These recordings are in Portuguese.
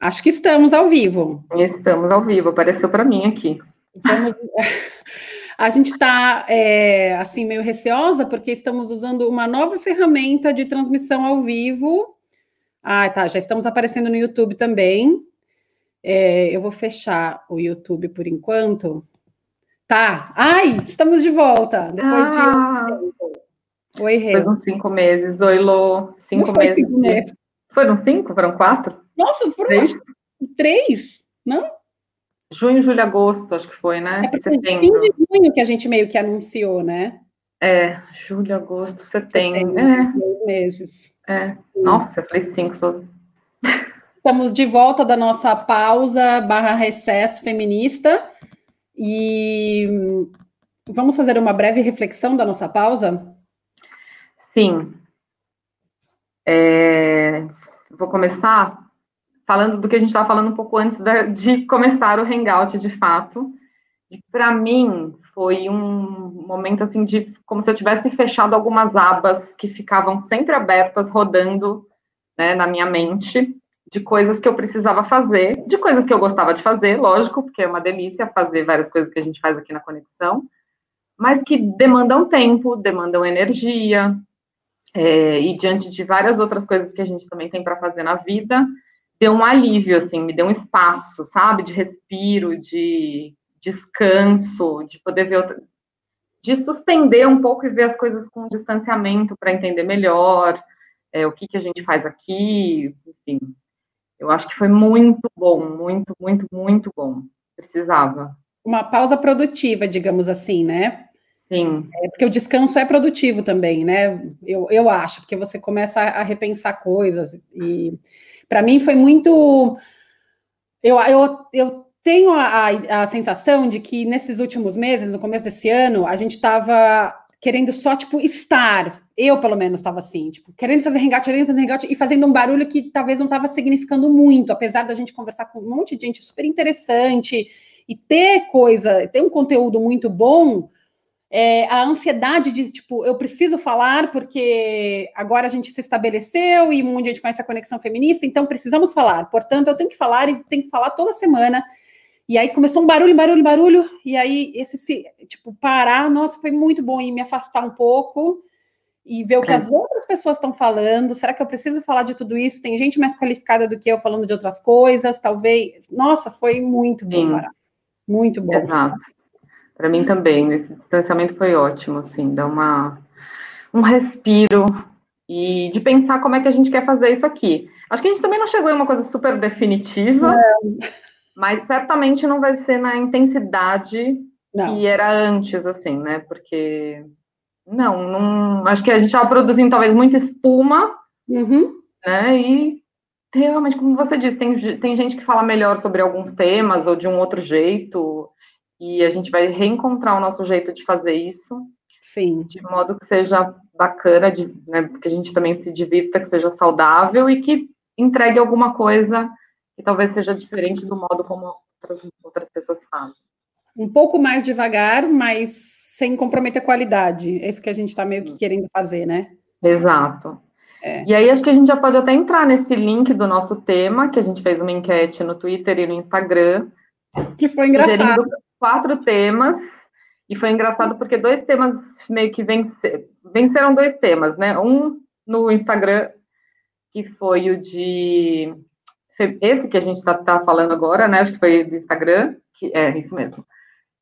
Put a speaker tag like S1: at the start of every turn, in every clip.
S1: Acho que estamos ao vivo.
S2: Estamos ao vivo, apareceu para mim aqui. Vamos...
S1: A gente está, é, assim, meio receosa, porque estamos usando uma nova ferramenta de transmissão ao vivo. Ah, tá, já estamos aparecendo no YouTube também. É, eu vou fechar o YouTube por enquanto. Tá. Ai, estamos de volta. Depois ah.
S2: de. Oi, Rê. Depois uns cinco meses. Oi, Lô. Cinco meses. Cinco meses. Foram cinco? Foram quatro?
S1: Nossa, foram três? três, não?
S2: Junho, julho, agosto, acho que foi, né?
S1: É setembro. fim de junho que a gente meio que anunciou, né?
S2: É, julho, agosto, setembro. setembro é.
S1: Dois meses.
S2: É. Nossa, eu falei cinco. Só...
S1: Estamos de volta da nossa pausa barra recesso feminista e vamos fazer uma breve reflexão da nossa pausa?
S2: Sim. É... Vou começar falando do que a gente estava falando um pouco antes de começar o Hangout, de fato. Para mim, foi um momento assim de como se eu tivesse fechado algumas abas que ficavam sempre abertas, rodando né, na minha mente, de coisas que eu precisava fazer, de coisas que eu gostava de fazer, lógico, porque é uma delícia fazer várias coisas que a gente faz aqui na conexão, mas que demandam tempo, demandam energia, é, e diante de várias outras coisas que a gente também tem para fazer na vida, deu um alívio, assim, me deu um espaço, sabe, de respiro, de descanso, de poder ver, de suspender um pouco e ver as coisas com distanciamento para entender melhor é, o que, que a gente faz aqui, enfim. Eu acho que foi muito bom, muito, muito, muito bom. Precisava.
S1: Uma pausa produtiva, digamos assim, né?
S2: Sim.
S1: É porque o descanso é produtivo também, né? Eu, eu acho, porque você começa a repensar coisas e para mim foi muito. Eu, eu, eu tenho a, a, a, sensação de que nesses últimos meses, no começo desse ano, a gente estava querendo só, tipo, estar. Eu, pelo menos, estava assim, tipo, querendo fazer hangout, querendo fazer hangout e fazendo um barulho que talvez não estava significando muito, apesar da gente conversar com um monte de gente super interessante e ter coisa, ter um conteúdo muito bom é, a ansiedade de, tipo, eu preciso falar porque agora a gente se estabeleceu e um monte de gente conhece a conexão feminista, então precisamos falar. Portanto, eu tenho que falar e tenho que falar toda semana. E aí começou um barulho, barulho, barulho, e aí esse, tipo, parar, nossa, foi muito bom e me afastar um pouco e ver o que é. as outras pessoas estão falando. Será que eu preciso falar de tudo isso? Tem gente mais qualificada do que eu falando de outras coisas, talvez. Nossa, foi muito bom parar. Muito bom.
S2: Exato. Para mim também, esse distanciamento foi ótimo, assim, dá uma, um respiro e de pensar como é que a gente quer fazer isso aqui. Acho que a gente também não chegou em uma coisa super definitiva, mas certamente não vai ser na intensidade não. que era antes, assim, né? Porque não, não acho que a gente estava produzindo talvez muita espuma,
S1: uhum.
S2: né? E realmente, como você disse, tem, tem gente que fala melhor sobre alguns temas ou de um outro jeito e a gente vai reencontrar o nosso jeito de fazer isso.
S1: Sim.
S2: De modo que seja bacana, de, né, que a gente também se divirta, que seja saudável e que entregue alguma coisa que talvez seja diferente do modo como outras, outras pessoas fazem.
S1: Um pouco mais devagar, mas sem comprometer a qualidade. É isso que a gente está meio que querendo fazer, né?
S2: Exato. É. E aí acho que a gente já pode até entrar nesse link do nosso tema, que a gente fez uma enquete no Twitter e no Instagram.
S1: Que foi engraçado
S2: quatro temas, e foi engraçado porque dois temas meio que vencer, venceram dois temas, né? Um no Instagram, que foi o de. Esse que a gente está tá falando agora, né? Acho que foi do Instagram, que é isso mesmo.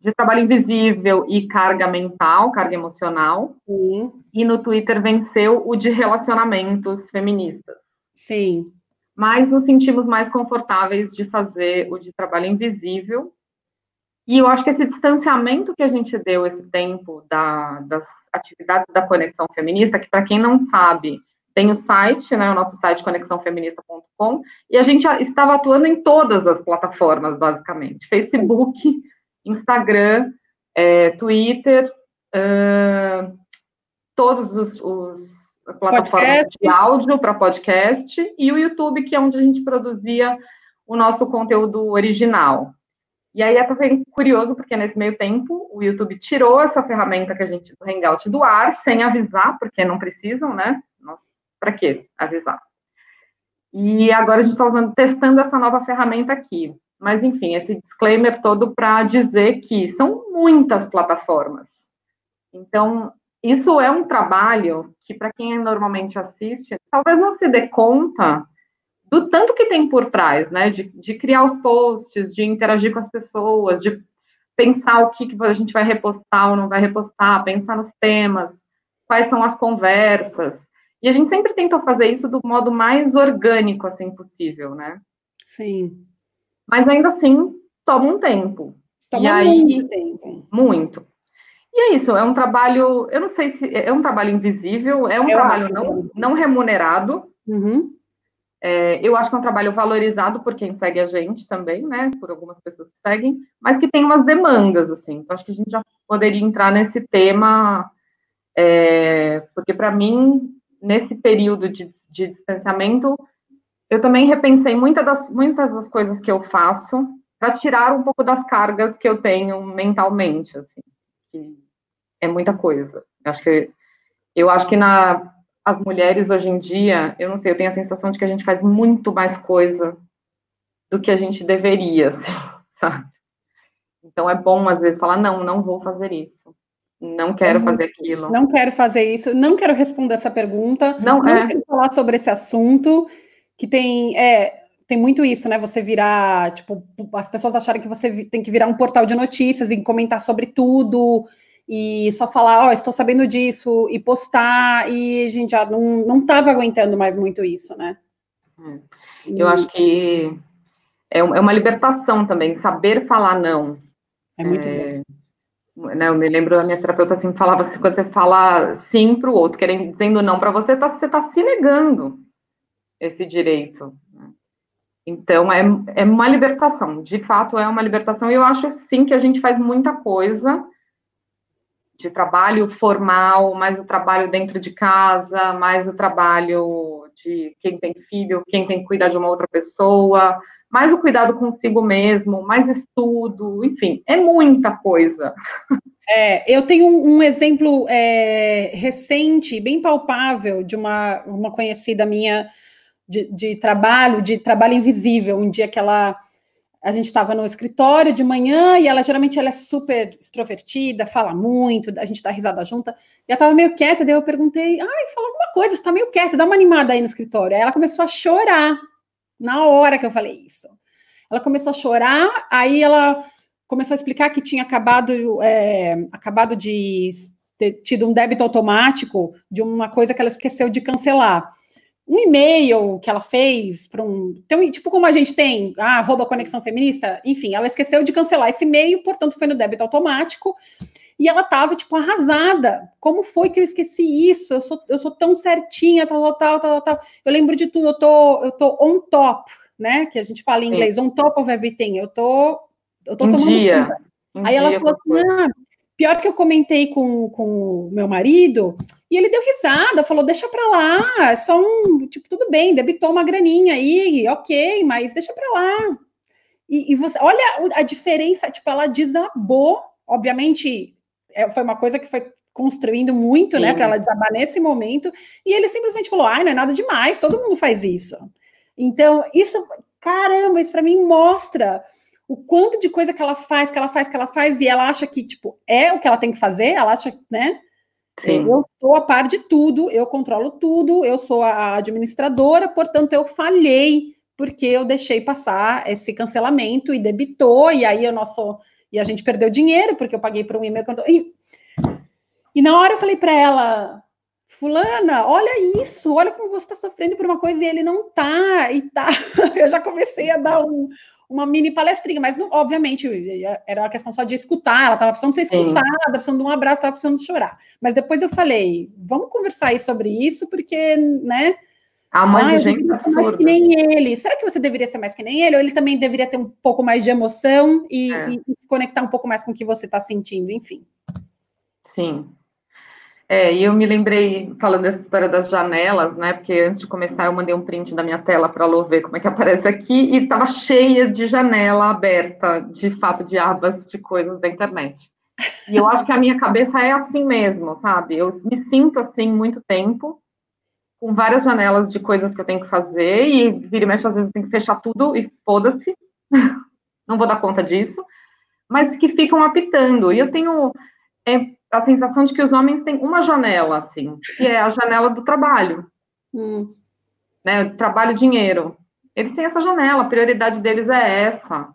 S2: De trabalho invisível e carga mental, carga emocional.
S1: Sim.
S2: E no Twitter venceu o de relacionamentos feministas.
S1: Sim.
S2: Mas nos sentimos mais confortáveis de fazer o de trabalho invisível, e eu acho que esse distanciamento que a gente deu esse tempo da, das atividades da Conexão Feminista, que para quem não sabe, tem o site, né, o nosso site conexãofeminista.com, e a gente estava atuando em todas as plataformas, basicamente, Facebook, Instagram, é, Twitter, uh, todos os, os as plataformas podcast. de áudio para podcast e o YouTube, que é onde a gente produzia o nosso conteúdo original. E aí é também curioso, porque nesse meio tempo o YouTube tirou essa ferramenta que a gente do Hangout do ar, sem avisar, porque não precisam, né? Para quê avisar? E agora a gente está usando, testando essa nova ferramenta aqui. Mas, enfim, esse disclaimer todo para dizer que são muitas plataformas. Então, isso é um trabalho que, para quem normalmente assiste, talvez não se dê conta do tanto que tem por trás, né? De, de criar os posts, de interagir com as pessoas, de pensar o que, que a gente vai repostar ou não vai repostar, pensar nos temas, quais são as conversas. E a gente sempre tentou fazer isso do modo mais orgânico assim possível, né?
S1: Sim.
S2: Mas ainda assim toma um tempo.
S1: Toma e aí, muito tempo.
S2: Muito. E é isso, é um trabalho, eu não sei se é um trabalho invisível, é um eu trabalho não, não remunerado.
S1: Uhum.
S2: É, eu acho que é um trabalho valorizado por quem segue a gente também, né? Por algumas pessoas que seguem, mas que tem umas demandas, assim. Então, acho que a gente já poderia entrar nesse tema, é, porque para mim, nesse período de, de distanciamento, eu também repensei muitas das, muitas das coisas que eu faço para tirar um pouco das cargas que eu tenho mentalmente, assim. É muita coisa. Acho que eu acho que na as mulheres hoje em dia, eu não sei, eu tenho a sensação de que a gente faz muito mais coisa do que a gente deveria, assim, sabe? Então é bom às vezes falar não, não vou fazer isso. Não quero fazer aquilo.
S1: Não quero fazer isso, não quero responder essa pergunta.
S2: Não, não é.
S1: quero falar sobre esse assunto, que tem, é, tem muito isso, né? Você virar, tipo, as pessoas acharem que você tem que virar um portal de notícias e comentar sobre tudo e só falar, ó, oh, estou sabendo disso, e postar, e a gente já não, não tava aguentando mais muito isso, né?
S2: É. Eu acho que é, é uma libertação também, saber falar não.
S1: É muito é, bom.
S2: Né, eu me lembro da minha terapeuta assim, falava assim, quando você fala sim para o outro, querendo, dizendo não para você, tá, você está se negando esse direito. Né? Então, é, é uma libertação, de fato é uma libertação, e eu acho sim que a gente faz muita coisa, de trabalho formal, mais o trabalho dentro de casa, mais o trabalho de quem tem filho, quem tem que cuidar de uma outra pessoa, mais o cuidado consigo mesmo, mais estudo, enfim, é muita coisa.
S1: É, eu tenho um, um exemplo é, recente, bem palpável, de uma, uma conhecida minha de, de trabalho, de trabalho invisível, um dia que ela a gente estava no escritório de manhã e ela geralmente ela é super extrovertida, fala muito, a gente dá risada junta. E ela estava meio quieta, daí eu perguntei: "Ai, fala alguma coisa, você está meio quieta, dá uma animada aí no escritório". Aí ela começou a chorar na hora que eu falei isso. Ela começou a chorar, aí ela começou a explicar que tinha acabado é, acabado de ter tido um débito automático de uma coisa que ela esqueceu de cancelar um e-mail que ela fez para um. Então, tipo como a gente tem, ah, arroba conexão feminista, enfim, ela esqueceu de cancelar esse e-mail, portanto, foi no débito automático. E ela tava, tipo, arrasada. Como foi que eu esqueci isso? Eu sou, eu sou tão certinha, tal, tal, tal, tal. Eu lembro de tudo, eu tô, eu tô on top, né? Que a gente fala em inglês, on top of everything. Eu tô, eu tô
S2: um tomando dia. Um
S1: Aí ela falou assim: ah, pior que eu comentei com, com o meu marido, e ele deu risada, falou: deixa para lá, é só um. Tipo, tudo bem, debitou uma graninha aí, ok, mas deixa para lá. E, e, você, olha a diferença, tipo, ela desabou, obviamente, é, foi uma coisa que foi construindo muito, né, Sim. né, para ela desabar nesse momento, e ele simplesmente falou: ai, não é nada demais, todo mundo faz isso. Então, isso, caramba, isso para mim mostra o quanto de coisa que ela faz, que ela faz, que ela faz, e ela acha que, tipo, é o que ela tem que fazer, ela acha, né? Sim. Eu estou a par de tudo, eu controlo tudo, eu sou a administradora, portanto, eu falhei porque eu deixei passar esse cancelamento e debitou, e aí o nosso. E a gente perdeu dinheiro, porque eu paguei por um e-mail. E, e na hora eu falei para ela, Fulana, olha isso, olha como você está sofrendo por uma coisa e ele não tá, e tá. Eu já comecei a dar um, uma mini palestrinha, mas não, obviamente era uma questão só de escutar, ela estava precisando ser escutada, estava precisando de um abraço, estava precisando chorar. Mas depois eu falei, vamos conversar aí sobre isso, porque, né?
S2: A mãe ah, de gente
S1: mais que nem ele. Será que você deveria ser mais que nem ele? Ou ele também deveria ter um pouco mais de emoção e, é. e se conectar um pouco mais com o que você está sentindo, enfim.
S2: Sim, é, e eu me lembrei, falando dessa história das janelas, né? Porque antes de começar eu mandei um print da minha tela para a Lô ver como é que aparece aqui, e estava cheia de janela aberta, de fato, de abas de coisas da internet. E eu acho que a minha cabeça é assim mesmo, sabe? Eu me sinto assim muito tempo, com várias janelas de coisas que eu tenho que fazer, e vira e mexe, às vezes eu tenho que fechar tudo e foda-se, não vou dar conta disso, mas que ficam apitando. E eu tenho é, a sensação de que os homens têm uma janela, assim, que é a janela do trabalho. Hum. Né, trabalho, dinheiro. Eles têm essa janela, a prioridade deles é essa.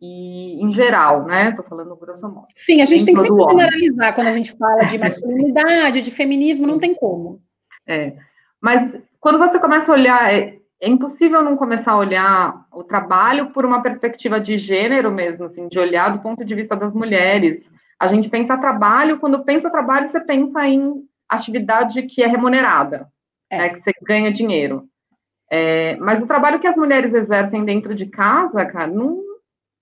S2: E, em geral, né? Estou falando grosso modo.
S1: Sim, a gente tem que sempre generalizar quando a gente fala de masculinidade, de feminismo, não tem como.
S2: É. Mas quando você começa a olhar, é, é, impossível não começar a olhar o trabalho por uma perspectiva de gênero mesmo, assim, de olhar do ponto de vista das mulheres. A gente pensa trabalho, quando pensa trabalho, você pensa em atividade que é remunerada, é. Né, que você ganha dinheiro. É, mas o trabalho que as mulheres exercem dentro de casa, cara, não,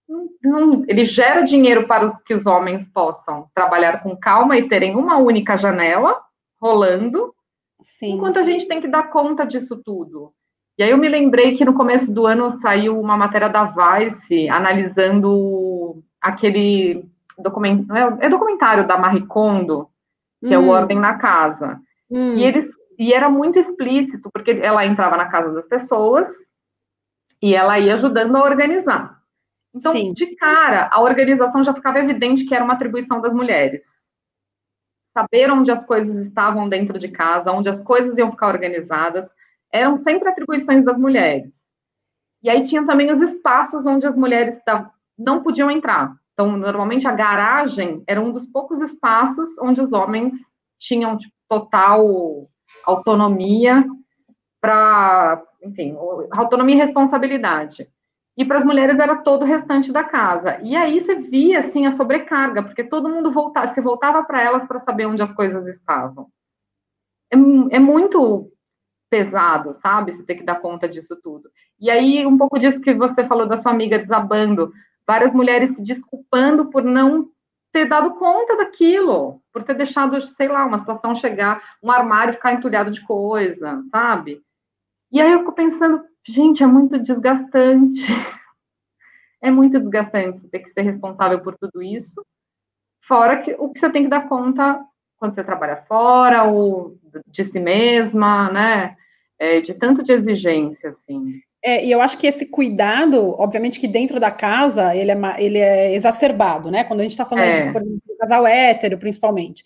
S2: não, não, ele gera dinheiro para os, que os homens possam trabalhar com calma e terem uma única janela rolando Sim. Enquanto a gente tem que dar conta disso tudo. E aí eu me lembrei que no começo do ano saiu uma matéria da Vice analisando aquele documento, é, é documentário da Marie Kondo, que hum. é o hum. Ordem na Casa. Hum. E eles e era muito explícito, porque ela entrava na casa das pessoas e ela ia ajudando a organizar. Então, Sim. de cara, a organização já ficava evidente que era uma atribuição das mulheres saber onde as coisas estavam dentro de casa, onde as coisas iam ficar organizadas, eram sempre atribuições das mulheres. E aí tinha também os espaços onde as mulheres não podiam entrar. Então, normalmente a garagem era um dos poucos espaços onde os homens tinham tipo, total autonomia para, enfim, autonomia e responsabilidade. E para as mulheres era todo o restante da casa. E aí você via assim a sobrecarga, porque todo mundo voltava, se voltava para elas para saber onde as coisas estavam. É, é, muito pesado, sabe? Você ter que dar conta disso tudo. E aí um pouco disso que você falou da sua amiga desabando, várias mulheres se desculpando por não ter dado conta daquilo, por ter deixado, sei lá, uma situação chegar, um armário ficar entulhado de coisa, sabe? E aí eu fico pensando, Gente, é muito desgastante. É muito desgastante você ter que ser responsável por tudo isso. Fora que o que você tem que dar conta quando você trabalha fora, ou de si mesma, né? É, de tanto de exigência, assim.
S1: É, e eu acho que esse cuidado, obviamente que dentro da casa, ele é, ele é exacerbado, né? Quando a gente está falando é. de, por exemplo, casal hétero, principalmente.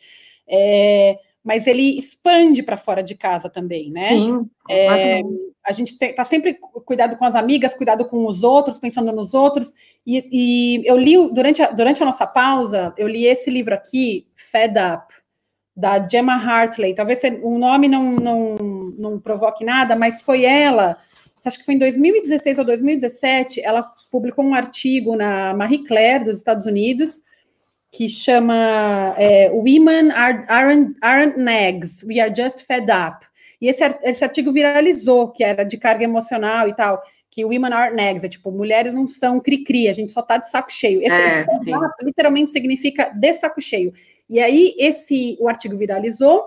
S1: É, mas ele expande para fora de casa também, né? Sim. É, a gente está sempre cuidado com as amigas, cuidado com os outros, pensando nos outros. E, e, eu li durante a, durante a nossa pausa, eu li esse livro aqui, Fed Up, da Gemma Hartley. Talvez o nome não, não, não provoque nada, mas foi ela. Acho que foi em 2016 ou 2017, ela publicou um artigo na Marie Claire dos Estados Unidos que chama é, Women are, aren't, aren't nags, we are just fed up. E esse, esse artigo viralizou, que era de carga emocional e tal, que women are nags, é tipo, mulheres não são cri-cri, a gente só tá de saco cheio. Esse é, up, literalmente significa de saco cheio. E aí, esse, o artigo viralizou,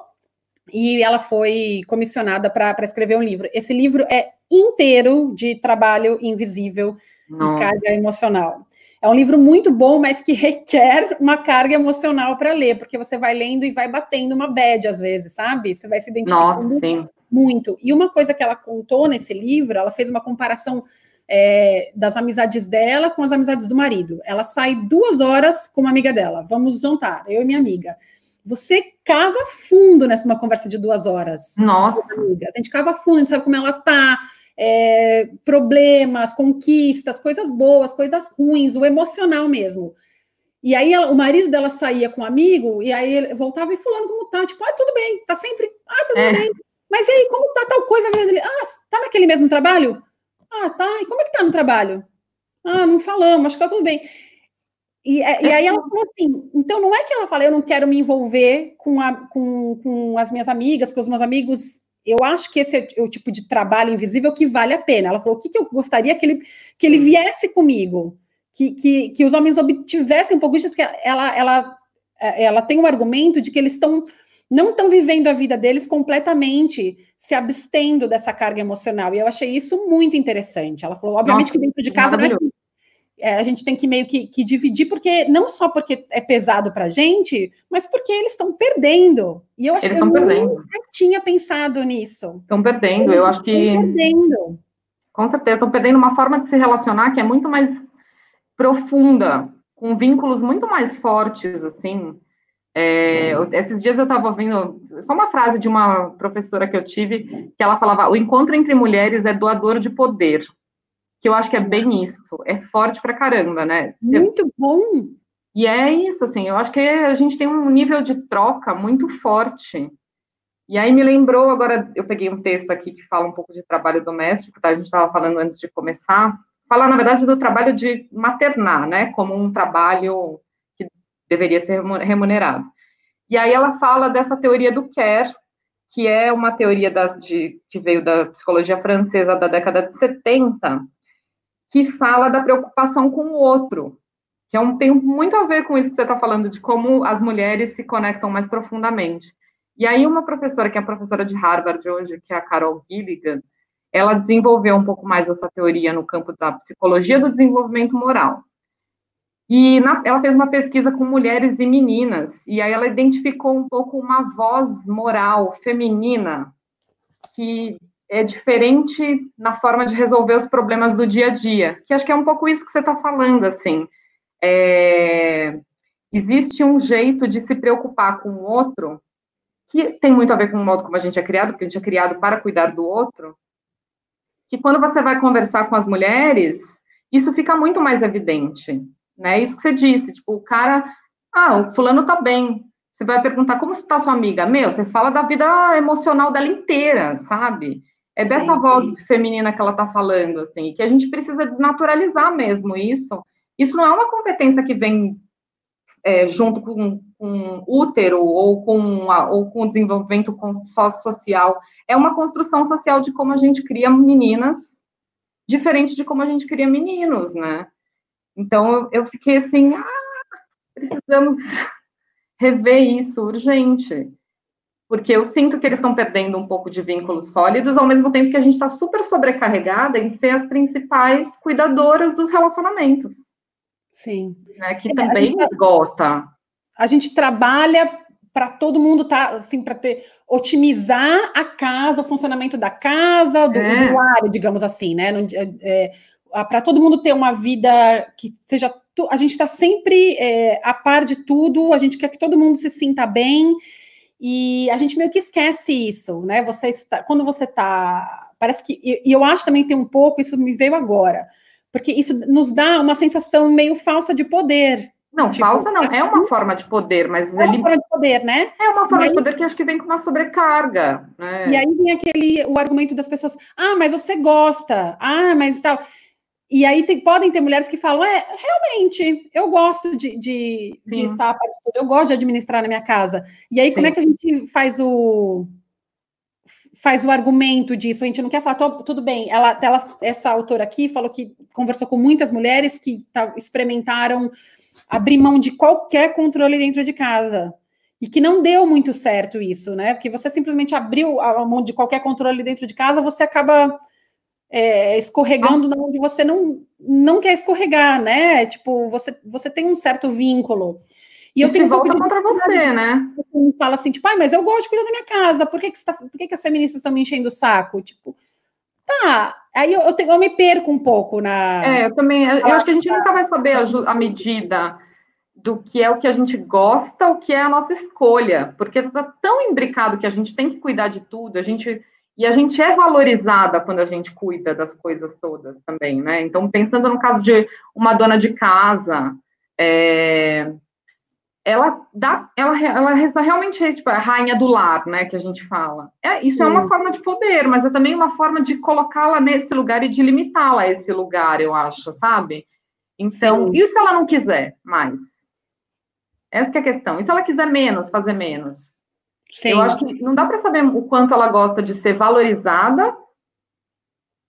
S1: e ela foi comissionada para escrever um livro. Esse livro é inteiro de trabalho invisível Nossa. e carga emocional. É um livro muito bom, mas que requer uma carga emocional para ler, porque você vai lendo e vai batendo uma bad às vezes, sabe? Você vai se identificando Nossa, muito. E uma coisa que ela contou nesse livro, ela fez uma comparação é, das amizades dela com as amizades do marido. Ela sai duas horas com uma amiga dela, vamos jantar, eu e minha amiga. Você cava fundo nessa uma conversa de duas horas.
S2: Nossa.
S1: A gente cava fundo, a gente sabe como ela tá, é, problemas, conquistas, coisas boas, coisas ruins, o emocional mesmo. E aí ela, o marido dela saía com um amigo, e aí ele voltava e fulano como tá, tipo, ah, tudo bem, tá sempre, ah, tudo é. bem. Mas e aí, como tá tal coisa? Ah, tá naquele mesmo trabalho? Ah, tá, e como é que tá no trabalho? Ah, não falamos, acho que tá tudo bem. E, é, e, aí ela falou assim, então não é que ela fala, eu não quero me envolver com, a, com, com as minhas amigas, com os meus amigos eu acho que esse é o tipo de trabalho invisível que vale a pena. Ela falou: o que, que eu gostaria que ele, que ele viesse comigo, que, que, que os homens obtivessem um pouco disso, porque ela, ela, ela tem um argumento de que eles estão não estão vivendo a vida deles completamente se abstendo dessa carga emocional. E eu achei isso muito interessante. Ela falou, obviamente, Nossa, que dentro de casa não é é, a gente tem que meio que, que, dividir, porque não só porque é pesado para a gente, mas porque eles estão perdendo. E eu acho
S2: eles
S1: que eu
S2: perdendo.
S1: nunca tinha pensado nisso.
S2: Estão perdendo, eu, eu acho que. Estão perdendo. Com certeza, estão perdendo uma forma de se relacionar que é muito mais profunda, com vínculos muito mais fortes, assim. É, esses dias eu estava ouvindo só uma frase de uma professora que eu tive, que ela falava: o encontro entre mulheres é doador de poder. Que eu acho que é bem isso, é forte pra caramba, né?
S1: Muito bom!
S2: E é isso, assim, eu acho que a gente tem um nível de troca muito forte. E aí me lembrou, agora eu peguei um texto aqui que fala um pouco de trabalho doméstico, tá? A gente estava falando antes de começar. Fala, na verdade, do trabalho de maternar, né? Como um trabalho deveria ser remunerado. E aí ela fala dessa teoria do care, que é uma teoria das, de, que veio da psicologia francesa da década de 70, que fala da preocupação com o outro, que é um, tem muito a ver com isso que você está falando, de como as mulheres se conectam mais profundamente. E aí uma professora, que é a professora de Harvard hoje, que é a Carol Gilligan, ela desenvolveu um pouco mais essa teoria no campo da psicologia do desenvolvimento moral. E na, ela fez uma pesquisa com mulheres e meninas, e aí ela identificou um pouco uma voz moral feminina que é diferente na forma de resolver os problemas do dia a dia, que acho que é um pouco isso que você está falando, assim. É, existe um jeito de se preocupar com o outro que tem muito a ver com o modo como a gente é criado, porque a gente é criado para cuidar do outro, que quando você vai conversar com as mulheres, isso fica muito mais evidente né? Isso que você disse, tipo, o cara, ah, o fulano tá bem. Você vai perguntar como está sua amiga? Meu, você fala da vida emocional dela inteira, sabe? É dessa sim, voz sim. feminina que ela tá falando, assim, que a gente precisa desnaturalizar mesmo isso. Isso não é uma competência que vem é, junto com, com útero ou com, a, ou com o desenvolvimento social. É uma construção social de como a gente cria meninas, diferente de como a gente cria meninos, né? Então, eu fiquei assim, ah, precisamos rever isso urgente. Porque eu sinto que eles estão perdendo um pouco de vínculos sólidos, ao mesmo tempo que a gente está super sobrecarregada em ser as principais cuidadoras dos relacionamentos.
S1: Sim.
S2: Né, que é, também a gente, esgota.
S1: A gente trabalha para todo mundo tá assim para ter otimizar a casa, o funcionamento da casa, do, é. do área, digamos assim, né? É, é para todo mundo ter uma vida que seja. A gente está sempre é, a par de tudo, a gente quer que todo mundo se sinta bem, e a gente meio que esquece isso, né? Você está, quando você está. Parece que. E eu acho também que tem um pouco, isso me veio agora, porque isso nos dá uma sensação meio falsa de poder.
S2: Não, tipo, falsa não, é uma forma de poder, mas
S1: é uma forma de poder, né?
S2: É uma forma aí, de poder que acho que vem com uma sobrecarga. Né?
S1: E aí vem aquele o argumento das pessoas: ah, mas você gosta, ah, mas tal. E aí tem, podem ter mulheres que falam: é, realmente, eu gosto de, de, de estar, eu gosto de administrar na minha casa. E aí, Sim. como é que a gente faz o faz o argumento disso? A gente não quer falar, tudo bem, ela, ela, essa autora aqui falou que conversou com muitas mulheres que tá, experimentaram abrir mão de qualquer controle dentro de casa. E que não deu muito certo isso, né? Porque você simplesmente abriu a mão de qualquer controle dentro de casa, você acaba é, escorregando ah. onde você não, não quer escorregar, né? Tipo, você, você tem um certo vínculo.
S2: E, eu tenho volta um contra você, né?
S1: Você fala assim, tipo, ah, mas eu gosto de cuidar da minha casa, por que, que, tá, por que, que as feministas estão me enchendo o saco? Tipo, tá, aí eu, eu, tenho, eu me perco um pouco na...
S2: É, eu também, eu, eu acho que a gente nunca vai saber a, a medida do que é o que a gente gosta, o que é a nossa escolha, porque tá tão imbricado que a gente tem que cuidar de tudo, a gente e a gente é valorizada quando a gente cuida das coisas todas também, né? Então, pensando no caso de uma dona de casa, é, ela dá, ela, ela realmente é tipo a rainha do lar, né? Que a gente fala. É, isso Sim. é uma forma de poder, mas é também uma forma de colocá-la nesse lugar e de limitá-la a esse lugar, eu acho, sabe? Então, Sim. e se ela não quiser mais? Essa é a questão. E se ela quiser menos, fazer menos? Sim. Eu acho que não dá para saber o quanto ela gosta de ser valorizada,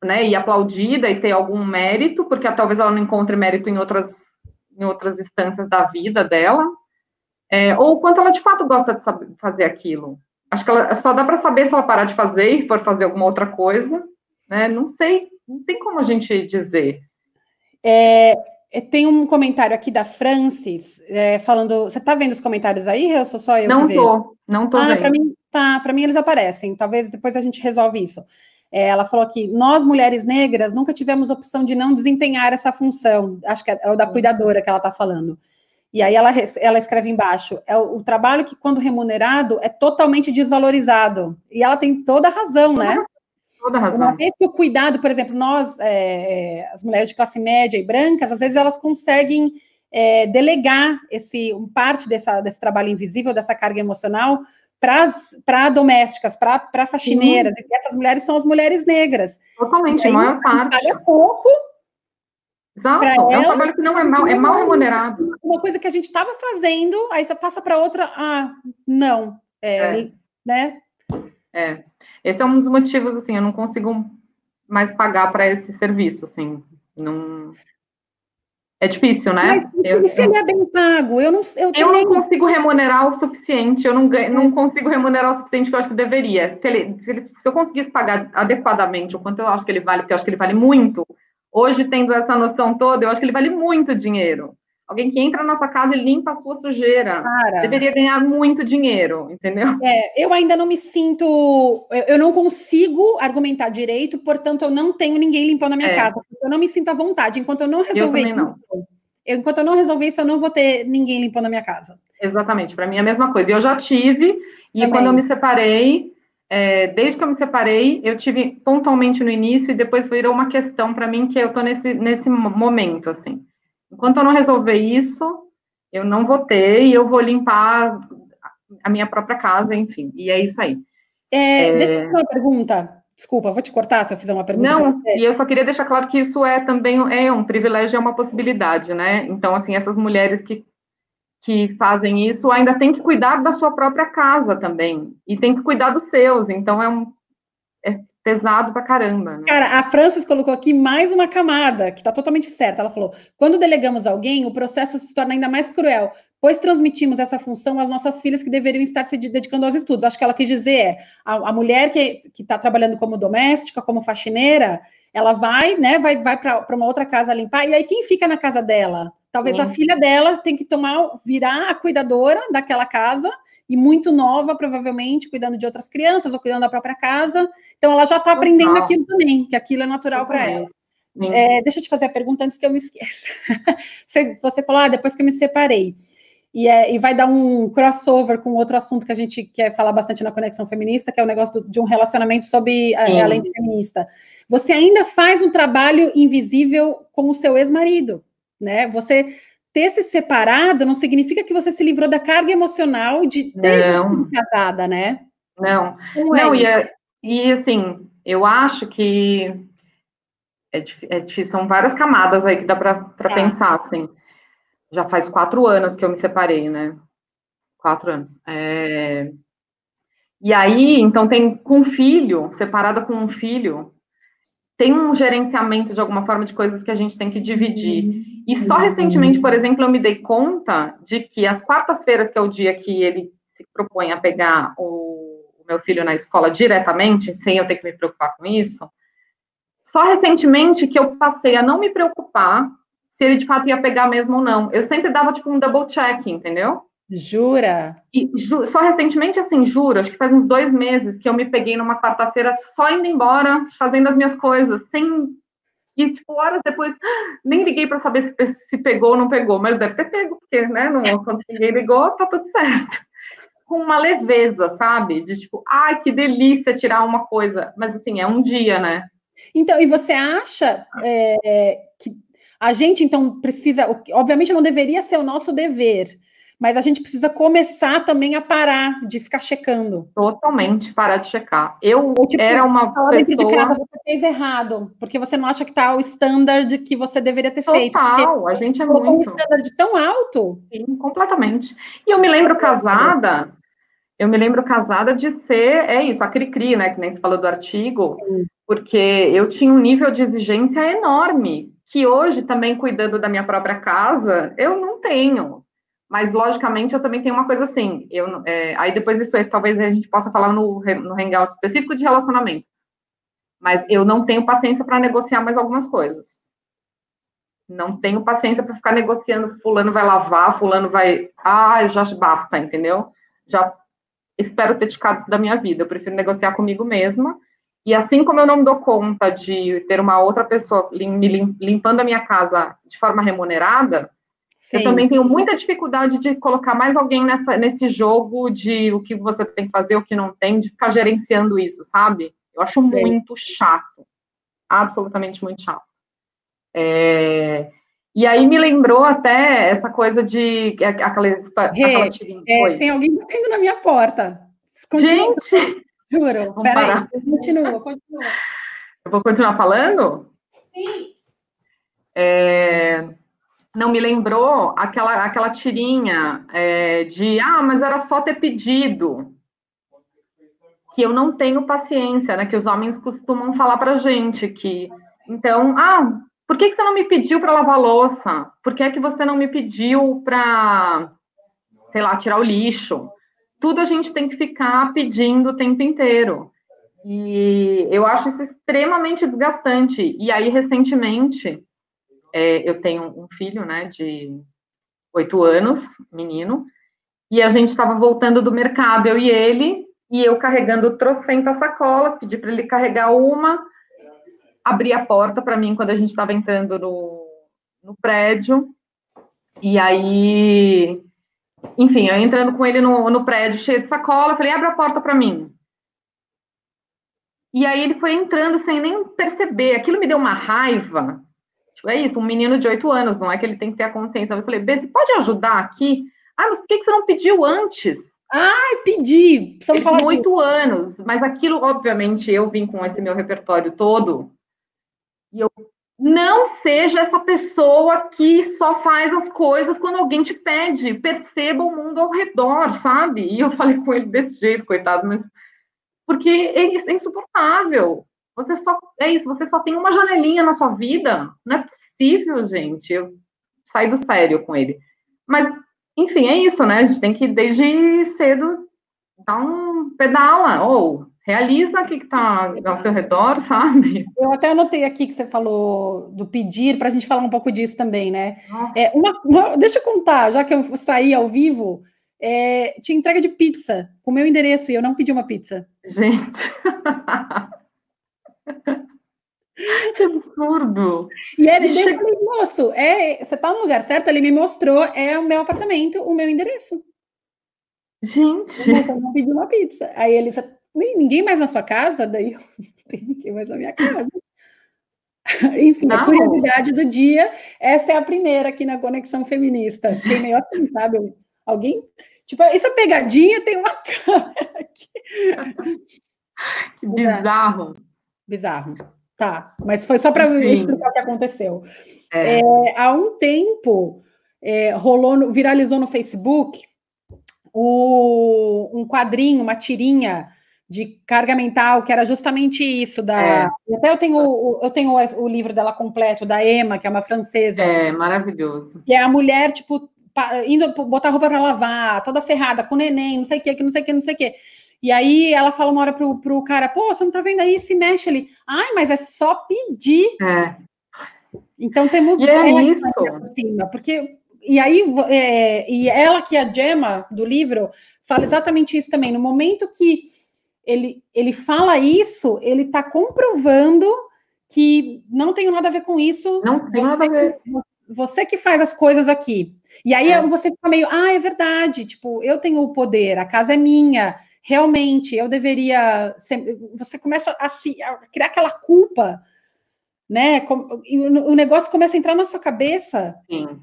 S2: né, e aplaudida e ter algum mérito, porque talvez ela não encontre mérito em outras, em outras instâncias da vida dela, é, ou o quanto ela de fato gosta de saber, fazer aquilo. Acho que ela, só dá para saber se ela parar de fazer e for fazer alguma outra coisa, né? Não sei, não tem como a gente dizer.
S1: É, tem um comentário aqui da Francis é, falando. Você está vendo os comentários aí? Ou sou só eu?
S2: Não tô, não tô ah, vendo.
S1: Para mim, tá, para mim eles aparecem. Talvez depois a gente resolve isso. É, ela falou aqui: nós mulheres negras nunca tivemos opção de não desempenhar essa função. Acho que é o da cuidadora que ela está falando. E aí ela, ela escreve embaixo: é o, o, trabalho que, quando remunerado, é totalmente desvalorizado. E ela tem toda a razão, né?
S2: Toda razão.
S1: Uma vez que o cuidado, por exemplo, nós, é, é, as mulheres de classe média e brancas, às vezes elas conseguem é, delegar esse, um parte dessa, desse trabalho invisível, dessa carga emocional, para domésticas, para faxineiras. E essas mulheres são as mulheres negras.
S2: Totalmente, a maior parte.
S1: Paga pouco.
S2: Exato, é ela, um trabalho que não é mal, é mal remunerado.
S1: Uma coisa que a gente estava fazendo, aí você passa para outra, ah, não, é, é. né?
S2: É. Esse é um dos motivos, assim, eu não consigo mais pagar para esse serviço, assim, não... É difícil, né?
S1: Mas eu, se ele é bem pago, eu não
S2: eu, eu não consigo remunerar o suficiente, eu não, não consigo remunerar o suficiente que eu acho que deveria. Se, ele, se, ele, se eu conseguisse pagar adequadamente o quanto eu acho que ele vale, porque eu acho que ele vale muito, hoje, tendo essa noção toda, eu acho que ele vale muito dinheiro. Alguém que entra na sua casa e limpa a sua sujeira. Cara, deveria ganhar muito dinheiro, entendeu?
S1: É, eu ainda não me sinto. Eu não consigo argumentar direito, portanto, eu não tenho ninguém limpando a minha é. casa. Eu não me sinto à vontade. Enquanto eu não resolver eu isso. Não. Eu, enquanto eu não resolver isso, eu não vou ter ninguém limpando a minha casa.
S2: Exatamente, para mim é a mesma coisa. Eu já tive, e Também. quando eu me separei, é, desde que eu me separei, eu tive pontualmente no início, e depois virou uma questão para mim que eu tô nesse, nesse momento, assim. Enquanto eu não resolver isso, eu não vou ter e eu vou limpar a minha própria casa, enfim. E é isso aí.
S1: É, é... Deixa eu fazer uma pergunta. Desculpa, vou te cortar se eu fizer uma pergunta.
S2: Não, e eu só queria deixar claro que isso é também é um privilégio, é uma possibilidade, né? Então, assim, essas mulheres que, que fazem isso ainda têm que cuidar da sua própria casa também. E tem que cuidar dos seus. Então, é um. É, pesado pra caramba. Né?
S1: Cara, a Francis colocou aqui mais uma camada, que está totalmente certa. Ela falou: quando delegamos alguém, o processo se torna ainda mais cruel, pois transmitimos essa função às nossas filhas que deveriam estar se dedicando aos estudos. Acho que ela quis dizer é a, a mulher que está trabalhando como doméstica, como faxineira, ela vai, né, vai, vai para uma outra casa limpar, e aí quem fica na casa dela? Talvez a filha dela tem que tomar, virar a cuidadora daquela casa e muito nova, provavelmente, cuidando de outras crianças ou cuidando da própria casa. Então, ela já está aprendendo aquilo também, que aquilo é natural para ela. É, deixa eu te fazer a pergunta antes que eu me esqueça. você falou, ah, depois que eu me separei. E, é, e, vai dar um crossover com outro assunto que a gente quer falar bastante na Conexão Feminista, que é o negócio do, de um relacionamento sob a, a lente feminista. Você ainda faz um trabalho invisível com o seu ex-marido, né? Você ter se separado não significa que você se livrou da carga emocional de ter casada, né?
S2: Não, não, é? e, é, e assim, eu acho que é, é difícil, são várias camadas aí que dá para é. pensar, assim. Já faz quatro anos que eu me separei, né? Quatro anos. É... E aí, então, tem com filho, separada com um filho, tem um gerenciamento de alguma forma de coisas que a gente tem que dividir. E só recentemente, por exemplo, eu me dei conta de que as quartas-feiras, que é o dia que ele se propõe a pegar o, o meu filho na escola diretamente, sem eu ter que me preocupar com isso, só recentemente que eu passei a não me preocupar se ele de fato ia pegar mesmo ou não. Eu sempre dava tipo um double check, entendeu?
S1: Jura?
S2: E ju só recentemente, assim, juro, acho que faz uns dois meses que eu me peguei numa quarta-feira só indo embora, fazendo as minhas coisas, sem. E, tipo, horas depois, nem liguei para saber se, se pegou ou não pegou, mas deve ter pego, porque, né, não, quando ninguém ligou, tá tudo certo. Com uma leveza, sabe? De tipo, ai, que delícia tirar uma coisa. Mas, assim, é um dia, né?
S1: Então, e você acha é, que a gente, então, precisa. Obviamente, não deveria ser o nosso dever mas a gente precisa começar também a parar de ficar checando.
S2: Totalmente parar de checar. Eu Ou, tipo, era uma pessoa...
S1: de casa você fez errado, porque você não acha que está o standard que você deveria ter
S2: Total,
S1: feito.
S2: Total, a gente é muito... um
S1: standard tão alto.
S2: Sim, completamente. E eu me lembro casada, eu me lembro casada de ser, é isso, a cri-cri, né, que nem se falou do artigo, Sim. porque eu tinha um nível de exigência enorme, que hoje também cuidando da minha própria casa, eu não tenho. Mas, logicamente, eu também tenho uma coisa assim. Eu, é, aí depois isso aí, talvez a gente possa falar no, no hangout específico de relacionamento. Mas eu não tenho paciência para negociar mais algumas coisas. Não tenho paciência para ficar negociando, fulano vai lavar, fulano vai. Ah, já basta, entendeu? Já espero ter ticado isso da minha vida. Eu prefiro negociar comigo mesma. E assim como eu não me dou conta de ter uma outra pessoa me limpando a minha casa de forma remunerada, Sim. eu também tenho muita dificuldade de colocar mais alguém nessa, nesse jogo de o que você tem que fazer, o que não tem, de ficar gerenciando isso, sabe? Eu acho Sim. muito chato. Absolutamente muito chato. É, e aí me lembrou até essa coisa de aquela, aquela
S1: tirinha. É, tem alguém batendo na minha porta.
S2: Continua, Gente!
S1: Juro. Peraí, continua, continua.
S2: Eu vou continuar falando?
S1: Sim.
S2: É, não me lembrou aquela, aquela tirinha é, de ah, mas era só ter pedido. Que eu não tenho paciência, né? Que os homens costumam falar pra gente que então, ah, por que, que você não me pediu para lavar louça? Por que, é que você não me pediu para, sei lá, tirar o lixo? Tudo a gente tem que ficar pedindo o tempo inteiro. E eu acho isso extremamente desgastante. E aí, recentemente, é, eu tenho um filho, né, de oito anos, menino, e a gente estava voltando do mercado, eu e ele, e eu carregando trocentas sacolas, pedi para ele carregar uma, abrir a porta para mim quando a gente estava entrando no, no prédio. E aí, enfim, eu entrando com ele no, no prédio cheio de sacola, falei, abre a porta para mim. E aí ele foi entrando sem nem perceber. Aquilo me deu uma raiva. Tipo, é isso, um menino de oito anos, não é que ele tem que ter a consciência. Mas eu falei, Bê, você pode ajudar aqui? Ah, mas por que você não pediu antes?
S1: Ah, pedi.
S2: São oito anos, mas aquilo, obviamente, eu vim com esse meu repertório todo e eu não seja essa pessoa que só faz as coisas quando alguém te pede. Perceba o mundo ao redor, sabe? E eu falei com ele desse jeito, coitado, mas porque é, é insuportável. Você só é isso, você só tem uma janelinha na sua vida. Não é possível, gente. Eu saí do sério com ele. Mas, enfim, é isso, né? A gente tem que desde cedo dar um pedala ou realiza o que está ao seu redor, sabe?
S1: Eu até anotei aqui que você falou do pedir, para a gente falar um pouco disso também, né? É, uma, uma, deixa eu contar, já que eu saí ao vivo, é, tinha entrega de pizza com o meu endereço e eu não pedi uma pizza.
S2: Gente. que absurdo!
S1: E ele Che... eu falei, moço, é, você está no lugar certo? Ele me mostrou, é o meu apartamento, o meu endereço.
S2: Gente!
S1: Eu não pedi uma pizza. Aí ele, ninguém mais na sua casa, daí não tem ninguém mais na minha casa. Enfim, não. a curiosidade do dia, essa é a primeira aqui na Conexão Feminista. Fiquei meio assim, sabe? Alguém. Tipo, isso é pegadinha, tem uma câmera aqui.
S2: Que bizarro.
S1: Bizarro. Tá, mas foi só para explicar o que aconteceu. É. É, há um tempo, é, rolou, viralizou no Facebook o, um quadrinho, uma tirinha de carga mental, que era justamente isso da. É. Até eu tenho, eu tenho o, livro dela completo, da Emma, que é uma francesa.
S2: É, maravilhoso.
S1: E é a mulher, tipo, indo botar roupa para lavar, toda ferrada, com neném, não sei o que, que não sei o que, não sei o que. E aí ela fala uma hora pro, pro cara, pô, você não tá vendo aí? Se mexe ali. Ai, mas é só pedir.
S2: É.
S1: Então temos.
S2: E é isso.
S1: Cima, porque. E aí, é, e ela, que é a Gemma do livro, fala exatamente isso também. No momento que ele, ele fala isso, ele está comprovando que não tem nada a ver com isso.
S2: Não tem nada a ver.
S1: Você que faz as coisas aqui. E aí é. você fica meio, ah, é verdade, tipo, eu tenho o poder, a casa é minha, realmente, eu deveria. Ser... Você começa a, se, a criar aquela culpa, né? E o negócio começa a entrar na sua cabeça.
S2: Sim.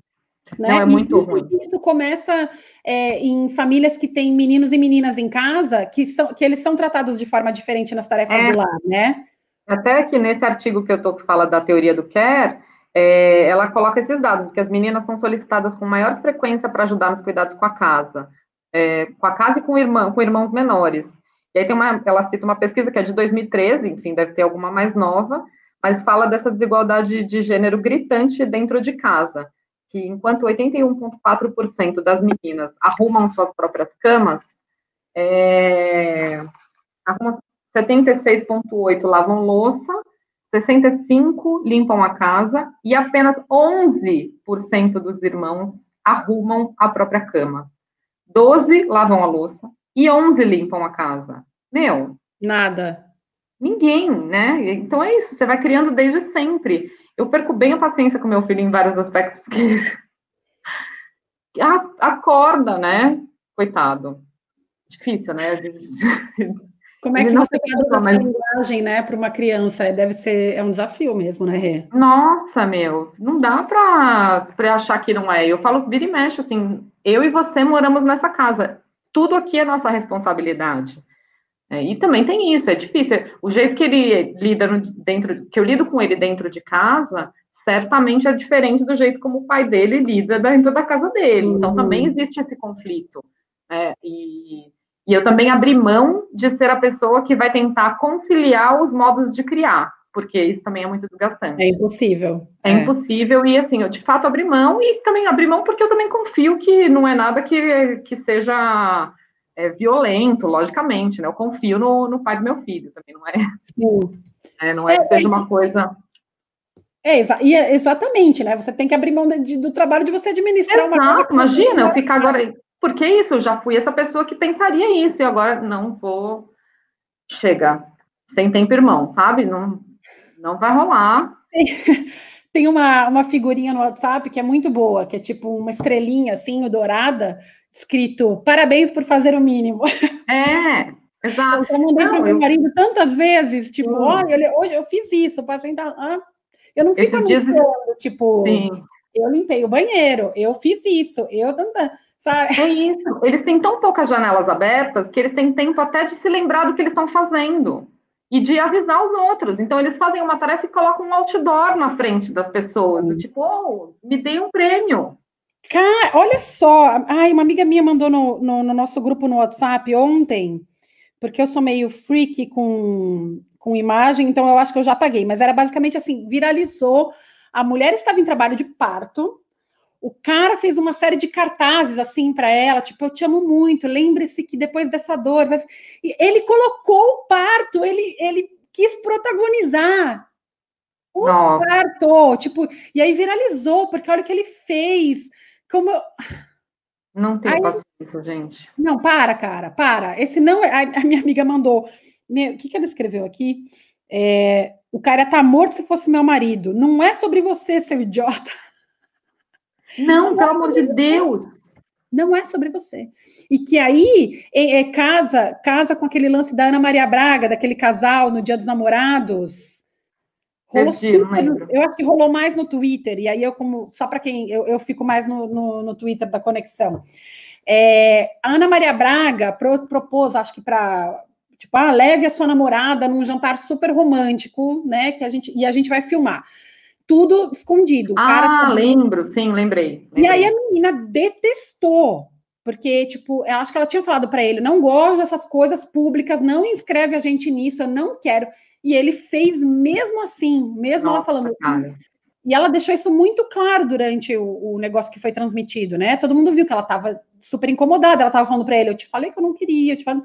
S2: Né? Não, é muito e ruim.
S1: Isso começa é, em famílias que têm meninos e meninas em casa, que, são, que eles são tratados de forma diferente nas tarefas é. do lar, né?
S2: Até que nesse artigo que eu estou que fala da teoria do care, é, ela coloca esses dados, que as meninas são solicitadas com maior frequência para ajudar nos cuidados com a casa, é, com a casa e com, irmão, com irmãos menores. E aí tem uma, ela cita uma pesquisa que é de 2013, enfim, deve ter alguma mais nova, mas fala dessa desigualdade de gênero gritante dentro de casa que enquanto 81,4% das meninas arrumam suas próprias camas, é, 76,8% lavam louça, 65 limpam a casa e apenas 11% dos irmãos arrumam a própria cama. 12 lavam a louça e 11 limpam a casa. Meu.
S1: Nada.
S2: Ninguém, né? Então é isso, você vai criando desde sempre. Eu perco bem a paciência com meu filho em vários aspectos, porque acorda, né? Coitado. Difícil, né?
S1: Como é que você traduz essa mas... linguagem, né, para uma criança? Deve ser, é um desafio mesmo, né, Rê?
S2: Nossa, meu, não dá para achar que não é. Eu falo, vira e mexe, assim, eu e você moramos nessa casa. Tudo aqui é nossa responsabilidade. É, e também tem isso, é difícil. O jeito que ele lida no, dentro, que eu lido com ele dentro de casa, certamente é diferente do jeito como o pai dele lida dentro da casa dele. Então também uhum. existe esse conflito. É, e e eu também abri mão de ser a pessoa que vai tentar conciliar os modos de criar, porque isso também é muito desgastante.
S1: É impossível.
S2: É, é. impossível, e assim, eu de fato abri mão, e também abri mão porque eu também confio que não é nada que, que seja é, violento, logicamente, né? Eu confio no, no pai do meu filho, também não é. Sim. É, não é, que é, seja uma coisa.
S1: É, exa e é, exatamente, né? Você tem que abrir mão de, do trabalho de você administrar
S2: Exato, uma coisa. Imagina, eu ficar agora porque isso, eu já fui essa pessoa que pensaria isso, e agora não vou. Chega, sem tempo irmão, sabe? Não, não vai rolar.
S1: Tem uma, uma figurinha no WhatsApp que é muito boa, que é tipo uma estrelinha assim, dourada, escrito parabéns por fazer o mínimo.
S2: É, exato.
S1: Eu mandei para o meu marido tantas vezes, tipo, olha, hoje eu fiz isso, passei ah, eu não fico dias... tipo, Sim. eu limpei o banheiro, eu fiz isso, eu
S2: Sabe? É isso. Eles têm tão poucas janelas abertas que eles têm tempo até de se lembrar do que eles estão fazendo e de avisar os outros. Então, eles fazem uma tarefa e colocam um outdoor na frente das pessoas, do tipo, oh, me dei um prêmio.
S1: Cara, olha só. Ai, uma amiga minha mandou no, no, no nosso grupo no WhatsApp ontem, porque eu sou meio freak com, com imagem, então eu acho que eu já paguei, mas era basicamente assim: viralizou. A mulher estava em trabalho de parto, o cara fez uma série de cartazes assim para ela, tipo, eu te amo muito, lembre-se que depois dessa dor. Vai... Ele colocou o parto, ele, ele quis protagonizar o Nossa. parto, tipo, e aí viralizou, porque olha o que ele fez. Como eu...
S2: Não tem aí... paciência, gente.
S1: Não, para, cara, para. Esse não é. A minha amiga mandou. O que, que ela escreveu aqui? É, o cara tá morto se fosse meu marido. Não é sobre você, seu idiota.
S2: Não, pelo amor de Deus.
S1: Não é sobre você. E que aí é, é, casa, casa com aquele lance da Ana Maria Braga, daquele casal no Dia dos Namorados. Rolou eu acho que rolou mais no Twitter, e aí eu, como, só para quem eu, eu fico mais no, no, no Twitter da conexão. É, a Ana Maria Braga pro, propôs, acho que para tipo, ah, leve a sua namorada num jantar super romântico, né? Que a gente, e a gente vai filmar tudo escondido.
S2: ah, lembro, sim, lembrei, lembrei.
S1: E aí a menina detestou, porque, tipo, eu acho que ela tinha falado para ele: não gosto dessas coisas públicas, não inscreve a gente nisso, eu não quero. E ele fez mesmo assim, mesmo Nossa, ela falando. Cara. E ela deixou isso muito claro durante o, o, negócio que foi transmitido, né? Todo mundo viu que ela estava super incomodada, ela estava falando para ele: eu te falei que eu não queria, eu te falei.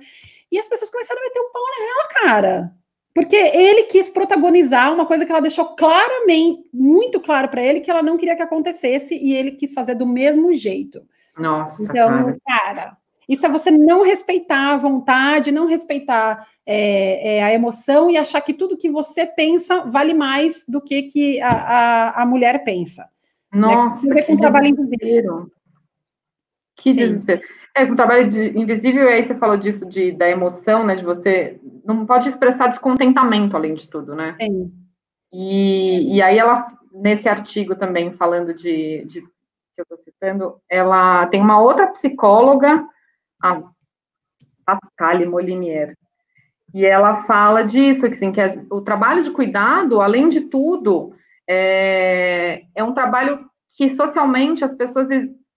S1: E as pessoas começaram a meter um pau nela, cara. Porque ele quis protagonizar uma coisa que ela deixou claramente, muito claro para ele, que ela não queria que acontecesse, e ele quis fazer do mesmo jeito.
S2: Nossa,
S1: então, cara. cara isso é você não respeitar a vontade, não respeitar é, é, a emoção e achar que tudo que você pensa vale mais do que, que a, a, a mulher pensa.
S2: Né? Nossa, né? que, que desespero. Que Sim. desespero. É, o trabalho de invisível, aí você falou disso, de, da emoção, né? De você não pode expressar descontentamento, além de tudo, né?
S1: Sim.
S2: E, e aí ela, nesse artigo também, falando de, de que eu estou citando, ela tem uma outra psicóloga, a Pascale Molinier, e ela fala disso, que, assim, que o trabalho de cuidado, além de tudo, é, é um trabalho que socialmente as pessoas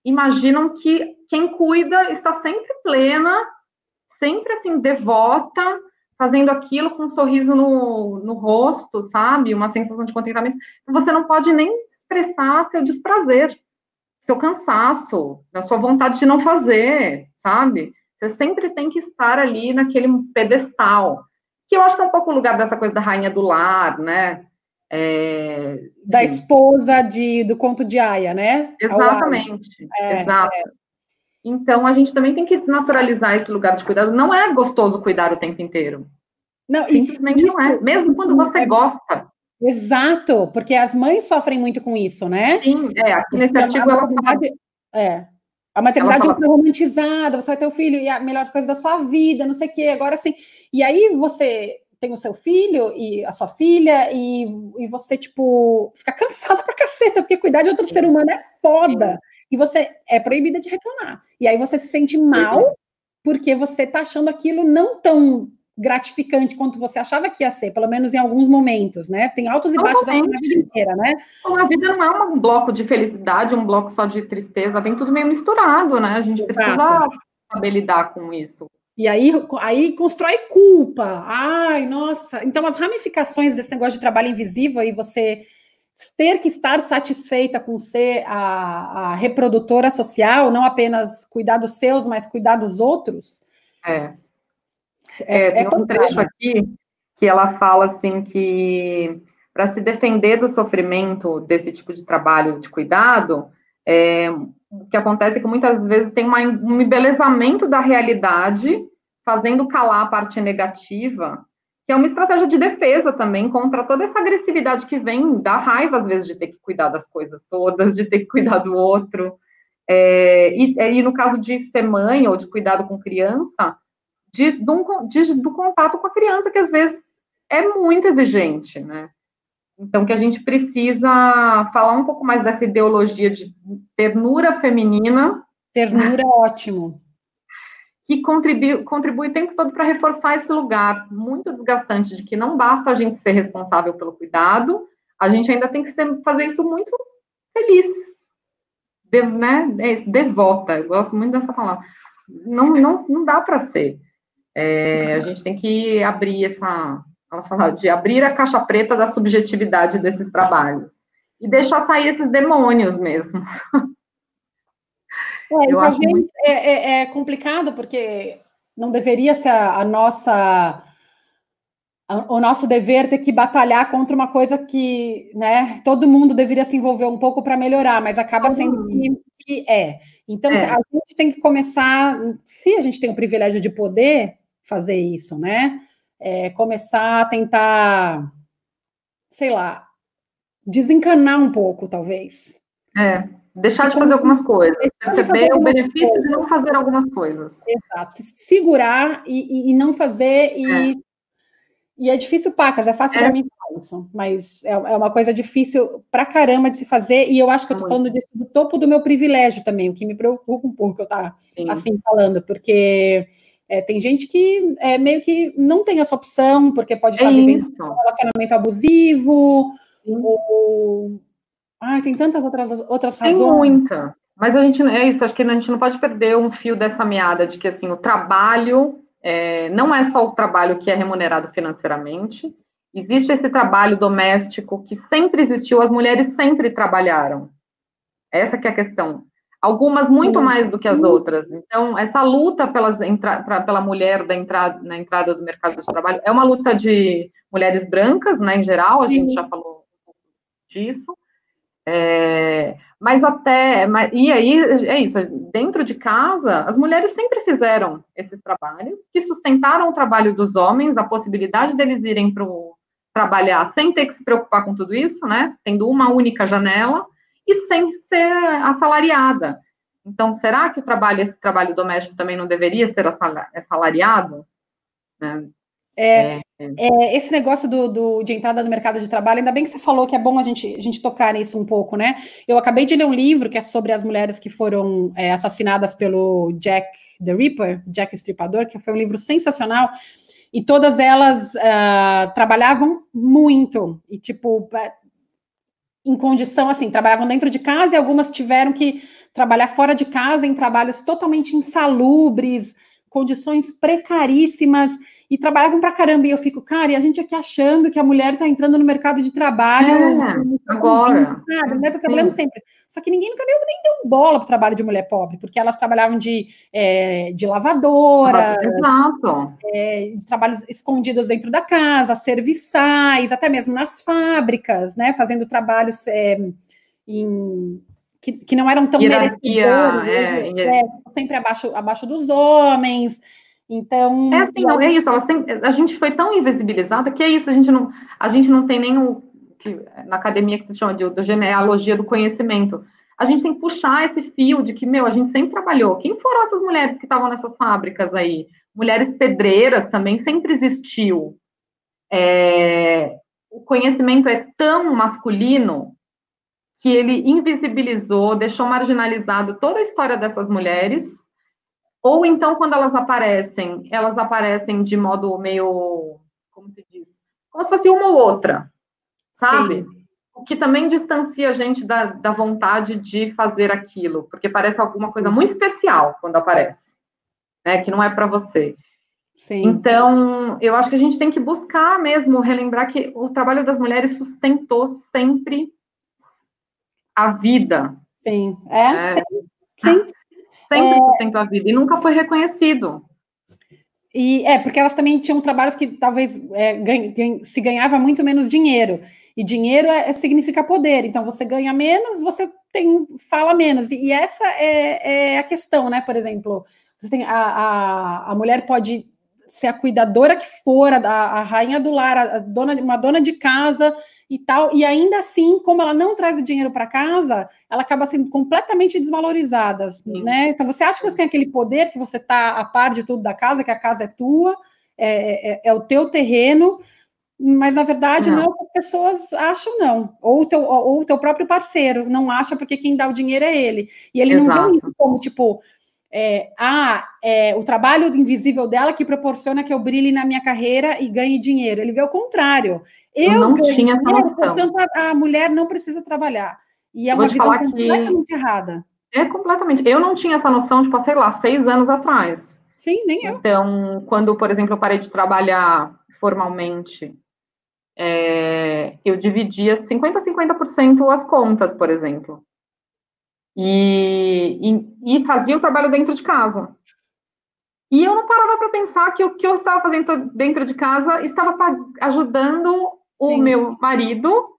S2: imaginam que quem cuida está sempre plena, sempre assim, devota, fazendo aquilo com um sorriso no, no rosto, sabe? Uma sensação de contentamento. Você não pode nem expressar seu desprazer, seu cansaço, a sua vontade de não fazer, sabe? Você sempre tem que estar ali naquele pedestal. Que eu acho que é um pouco o lugar dessa coisa da rainha do lar, né?
S1: É, da esposa de, do conto de Aya, né?
S2: Exatamente, é, exato. É. Então, a gente também tem que desnaturalizar esse lugar de cuidado. Não é gostoso cuidar o tempo inteiro. Não, Simplesmente isso, não é. Mesmo quando você é, gosta.
S1: Exato, porque as mães sofrem muito com isso, né?
S2: Sim, é. Aqui nesse artigo ela fala...
S1: É. A maternidade fala... é romantizada, você vai ter o filho e a melhor coisa da sua vida, não sei o quê. Agora, assim, e aí você tem o seu filho e a sua filha, e, e você, tipo, fica cansada pra caceta, porque cuidar de outro Sim. ser humano é foda. Sim. E você é proibida de reclamar. E aí você se sente mal porque você tá achando aquilo não tão gratificante quanto você achava que ia ser, pelo menos em alguns momentos, né? Tem altos e baixos na vida inteira, né?
S2: A vida não é um bloco de felicidade, um bloco só de tristeza, vem tudo meio misturado, né? A gente Exato. precisa saber lidar com isso.
S1: E aí, aí constrói culpa. Ai, nossa. Então, as ramificações desse negócio de trabalho invisível e você ter que estar satisfeita com ser a, a reprodutora social, não apenas cuidar dos seus, mas cuidar dos outros.
S2: É. é, é tem é um trecho aqui que ela fala assim que para se defender do sofrimento desse tipo de trabalho de cuidado, é, o que acontece é que muitas vezes tem uma, um embelezamento da realidade, fazendo calar a parte negativa, que é uma estratégia de defesa também contra toda essa agressividade que vem da raiva, às vezes, de ter que cuidar das coisas todas, de ter que cuidar do outro. É, e, e, no caso de ser mãe ou de cuidado com criança, de, de, de, do contato com a criança, que às vezes é muito exigente, né? Então, que a gente precisa falar um pouco mais dessa ideologia de ternura feminina.
S1: Ternura é ótimo.
S2: Que contribui, contribui o tempo todo para reforçar esse lugar muito desgastante de que não basta a gente ser responsável pelo cuidado, a gente ainda tem que ser, fazer isso muito feliz, de, né? É isso, devota. Eu gosto muito dessa palavra. Não, não, não dá para ser. É, a gente tem que abrir essa, ela fala de abrir a caixa preta da subjetividade desses trabalhos e deixar sair esses demônios mesmo.
S1: É, Eu acho muito... é, é, é, complicado porque não deveria ser a, a nossa o nosso dever ter que batalhar contra uma coisa que, né, todo mundo deveria se envolver um pouco para melhorar, mas acaba sendo que, que é. Então, é. a gente tem que começar, se a gente tem o privilégio de poder fazer isso, né? é, começar a tentar, sei lá, desencanar um pouco, talvez.
S2: É, deixar de fazer algumas coisas, perceber o benefício coisa. de não fazer algumas coisas.
S1: Exato, segurar e, e, e não fazer, e é, e é difícil pacas, é fácil é. para mim falar isso, mas é, é, uma coisa difícil pra caramba de se fazer, e eu acho que eu tô falando disso do topo do meu privilégio também, o que me preocupa um pouco eu estar tá, assim falando, porque é, tem gente que é, meio que não tem essa opção, porque pode estar é vivendo um relacionamento abusivo, ou... Ai, tem tantas outras, outras razões.
S2: Tem muita. Mas a gente, é isso, acho que a gente não pode perder um fio dessa meada de que, assim, o trabalho é, não é só o trabalho que é remunerado financeiramente, existe esse trabalho doméstico que sempre existiu, as mulheres sempre trabalharam. Essa que é a questão algumas muito mais do que as outras. Então, essa luta pelas, pra, pela mulher da entrada, na entrada do mercado de trabalho é uma luta de mulheres brancas, né, em geral, a gente já falou disso. É, mas até, e aí é isso, dentro de casa, as mulheres sempre fizeram esses trabalhos que sustentaram o trabalho dos homens, a possibilidade deles irem para trabalhar sem ter que se preocupar com tudo isso, né? Tendo uma única janela, e sem ser assalariada. Então, será que o trabalho, esse trabalho doméstico também não deveria ser assalariado?
S1: Né? É, é, é, esse negócio do, do, de entrada no mercado de trabalho, ainda bem que você falou que é bom a gente, a gente tocar nisso um pouco, né? Eu acabei de ler um livro que é sobre as mulheres que foram é, assassinadas pelo Jack the Ripper, Jack o Estripador, que foi um livro sensacional, e todas elas uh, trabalhavam muito, e tipo, em condição assim, trabalhavam dentro de casa e algumas tiveram que trabalhar fora de casa em trabalhos totalmente insalubres, condições precaríssimas. E trabalhavam para caramba. E eu fico, cara, e a gente aqui achando que a mulher está entrando no mercado de trabalho.
S2: É, agora.
S1: Sabe? A mulher está trabalhando sempre. Só que ninguém nunca deu, nem deu bola para o trabalho de mulher pobre, porque elas trabalhavam de, é, de lavadora,
S2: Exato.
S1: É, trabalhos escondidos dentro da casa, serviçais, até mesmo nas fábricas, né? Fazendo trabalhos é, em que, que não eram tão
S2: Hierarquia, é,
S1: né? é, sempre abaixo, abaixo dos homens. Então.
S2: É assim, não, é isso. Sempre, a gente foi tão invisibilizada que é isso, a gente não, a gente não tem nem o que na academia que se chama de, de genealogia do conhecimento. A gente tem que puxar esse fio de que, meu, a gente sempre trabalhou. Quem foram essas mulheres que estavam nessas fábricas aí? Mulheres pedreiras também sempre existiu. É, o conhecimento é tão masculino que ele invisibilizou, deixou marginalizado toda a história dessas mulheres, ou então, quando elas aparecem, elas aparecem de modo meio, como se diz, como se fosse uma ou outra, sabe? Sim. O que também distancia a gente da, da vontade de fazer aquilo, porque parece alguma coisa muito especial quando aparece, né? Que não é para você. Sim. Então, eu acho que a gente tem que buscar mesmo relembrar que o trabalho das mulheres sustentou sempre a vida.
S1: Sim, é, é. sim. sim.
S2: Sempre é... sustentou a vida e nunca foi reconhecido.
S1: E é, porque elas também tinham trabalhos que talvez é, ganha, ganha, se ganhava muito menos dinheiro. E dinheiro é, é, significa poder. Então, você ganha menos, você tem fala menos. E, e essa é, é, a questão, né? Por exemplo, você tem a, a, a mulher pode ser a cuidadora que for, a, a rainha do lar, a dona, uma dona de casa, e tal, e ainda assim, como ela não traz o dinheiro para casa, ela acaba sendo completamente desvalorizada, Sim. né? Então você acha que você tem aquele poder que você está a par de tudo da casa, que a casa é tua, é, é, é o teu terreno, mas na verdade não. não as pessoas acham, não. Ou o teu, ou o teu próprio parceiro não acha porque quem dá o dinheiro é ele. E ele Exato. não vê isso como, tipo, é, ah, é, o trabalho invisível dela que proporciona que eu brilhe na minha carreira e ganhe dinheiro. Ele vê o contrário.
S2: Eu, eu não tinha essa noção.
S1: Portanto, a, a, mulher não precisa trabalhar. E é uma visão completamente que... errada.
S2: É completamente. Eu não tinha essa noção, tipo, sei lá, seis anos atrás.
S1: Sim, nem eu.
S2: Então, quando, por exemplo, eu parei de trabalhar formalmente, é, eu dividia 50% a 50% as contas, por exemplo. E, e, e, fazia o trabalho dentro de casa. E eu não parava para pensar que o que eu estava fazendo dentro de casa estava ajudando o Sim. meu marido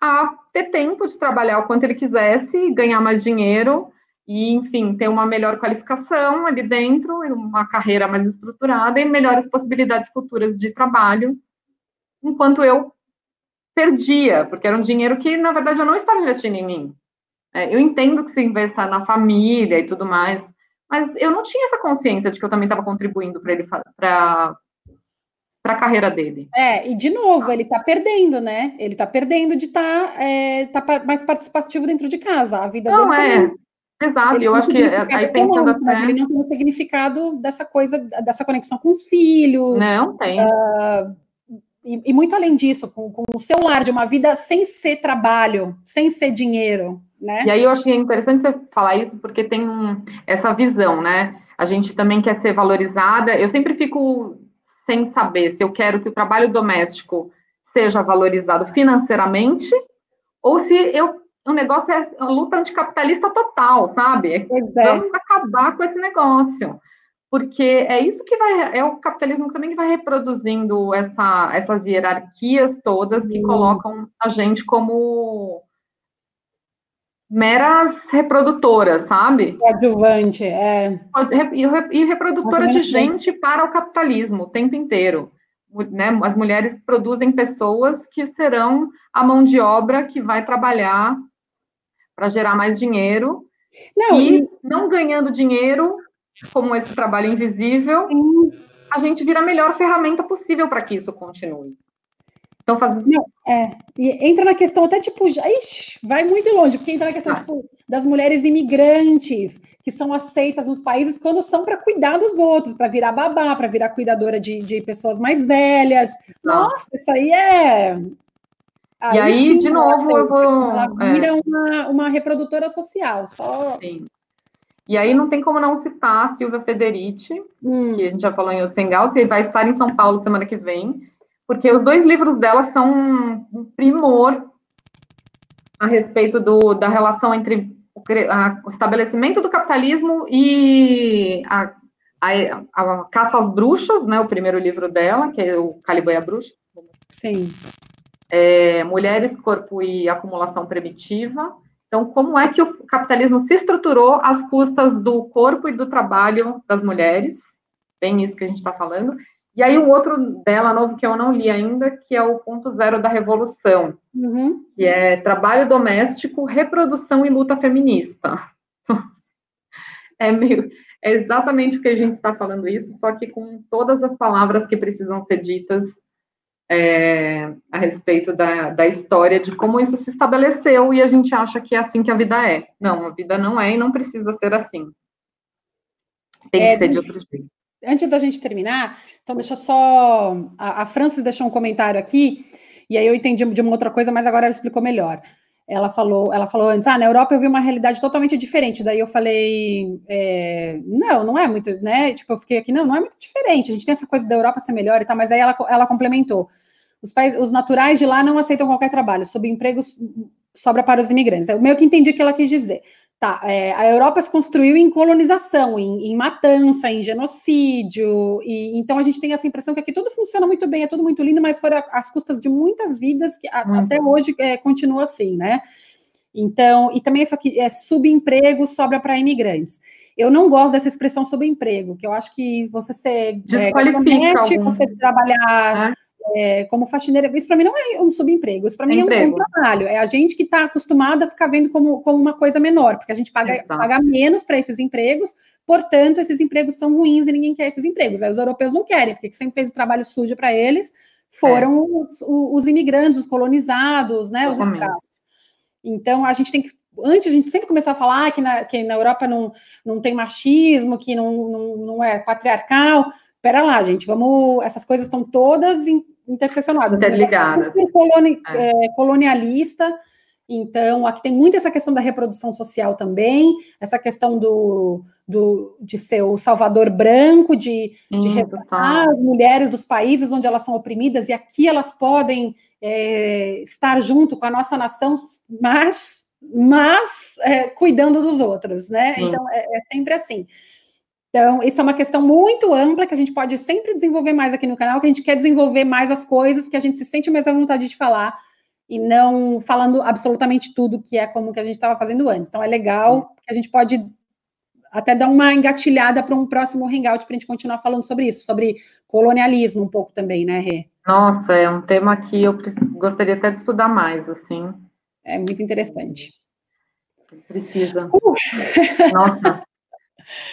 S2: a ter tempo de trabalhar o quanto ele quisesse, ganhar mais dinheiro e, enfim, ter uma melhor qualificação ali dentro, uma carreira mais estruturada e melhores possibilidades futuras de trabalho, enquanto eu perdia, porque era um dinheiro que, na verdade, eu não estava investindo em mim. É, eu entendo que se investa na família e tudo mais, mas eu não tinha essa consciência de que eu também estava contribuindo para ele para para a carreira dele.
S1: É, e de novo, ele está perdendo, né? Ele está perdendo de estar tá, é, tá mais participativo dentro de casa. A vida
S2: não,
S1: dele
S2: é. Também. Exato, ele eu acho que aí pensando até...
S1: Mas ele não tem o significado dessa coisa, dessa conexão com os filhos.
S2: Não, tem. Uh,
S1: e, e, muito além disso, com, com o seu lar, de uma vida sem ser trabalho, sem ser dinheiro, né?
S2: E aí eu achei interessante você falar isso, porque tem essa visão, né? A gente também quer ser valorizada. Eu sempre fico sem saber se eu quero que o trabalho doméstico seja valorizado financeiramente ou se eu o negócio é luta anticapitalista total, sabe? É. Vamos acabar com esse negócio. Porque é isso que vai, é o capitalismo também que vai reproduzindo essa, essas hierarquias todas que hum. colocam a gente como meras reprodutoras, sabe?
S1: Adjuvante, é.
S2: E, reprodutora de gente para o capitalismo o tempo inteiro. Né? As mulheres produzem pessoas que serão a mão de obra que vai trabalhar para gerar mais dinheiro. Não, e, e, não ganhando dinheiro, como esse trabalho invisível, a gente vira a melhor ferramenta possível para que isso continue.
S1: Então, faz Não, é. E entra na questão até tipo, ixi, vai muito longe, porque entra na questão ah. tipo, das mulheres imigrantes que são aceitas nos países quando são para cuidar dos outros, para virar babá, para virar cuidadora de, de pessoas mais velhas. Ah. Nossa, isso aí é.
S2: Aí, e aí, sim, de novo, eu vou.
S1: Ela vira é. uma, uma reprodutora social, só. Sim.
S2: E aí não tem como não citar a Silvia Federici, hum. que a gente já falou em outros hangouts, e vai estar em São Paulo semana que vem, porque os dois livros dela são um primor a respeito do, da relação entre o, a, o estabelecimento do capitalismo e a, a, a, Caça às Bruxas, né, o primeiro livro dela, que é o Caliban e a Bruxa.
S1: Sim.
S2: É, Mulheres, Corpo e Acumulação Primitiva, então, como é que o capitalismo se estruturou às custas do corpo e do trabalho das mulheres? Bem isso que a gente está falando. E aí o outro dela, novo, que eu não li ainda, que é o ponto zero da revolução, uhum. que é trabalho doméstico, reprodução e luta feminista. é meio, é exatamente o que a gente está falando isso, só que com todas as palavras que precisam ser ditas é, a respeito da, da história de como isso se estabeleceu e a gente acha que é assim que a vida é. Não, a vida não é e não precisa ser assim. Tem é, que ser de outro jeito.
S1: Antes da gente terminar, então deixa só. A, a Francis deixou um comentário aqui, e aí eu entendi de uma outra coisa, mas agora ela explicou melhor. Ela falou, ela falou antes, ah, na Europa eu vi uma realidade totalmente diferente. Daí eu falei, é, não, não é muito, né? Tipo, eu fiquei aqui, não, não é muito diferente. A gente tem essa coisa da Europa ser melhor e tal, mas aí ela, ela complementou. Os, países, os naturais de lá não aceitam qualquer trabalho, subemprego sobra para os imigrantes. Eu meio que entendi o que ela quis dizer. Tá, é, a Europa se construiu em colonização, em, em, matança, em genocídio, e então a gente tem essa impressão que aqui tudo funciona muito bem, é tudo muito lindo, mas foram às custas de muitas vidas que a, até hoje é, continua assim, né? Então, e também isso aqui é subemprego sobra para imigrantes. Eu não gosto dessa expressão subemprego, que eu acho que você ser
S2: desqualifica é,
S1: você trabalhar é é, como faxineira, isso para mim não é um subemprego, isso para mim é um, um, trabalho. É a gente que está acostumado a ficar vendo como, como uma coisa menor, porque a gente paga, paga menos para esses empregos, portanto, esses empregos são ruins e ninguém quer esses empregos. Aí os europeus não querem, porque sempre fez o trabalho sujo para eles foram é. os, os, imigrantes, os colonizados, né, os escravos. Então, a gente tem que antes a gente sempre começar a falar que na, que na Europa não, não tem machismo, que não, não, não é patriarcal. Pera lá, gente, vamos. Essas coisas estão todas em, interseccionadas.
S2: Interligadas.
S1: É coloni é. É, colonialista. Então, aqui tem muito essa questão da reprodução social também, essa questão do, do de ser o salvador branco, de, de retratar as mulheres dos países onde elas são oprimidas, e aqui elas podem é, estar junto com a nossa nação, mas, mas é, cuidando dos outros, né? Sim. Então, é, é sempre assim. Então, isso é uma questão muito ampla que a gente pode sempre desenvolver mais aqui no canal, que a gente quer desenvolver mais as coisas que a gente se sente mais à vontade de falar e não falando absolutamente tudo que é como que a gente estava fazendo antes. Então, é legal que a gente pode até dar uma engatilhada para um próximo hangout para a gente continuar falando sobre isso, sobre colonialismo um pouco também, né, Rê?
S2: Nossa, é um tema que eu gostaria até de estudar mais, assim.
S1: É muito interessante.
S2: Precisa. Uh. Nossa.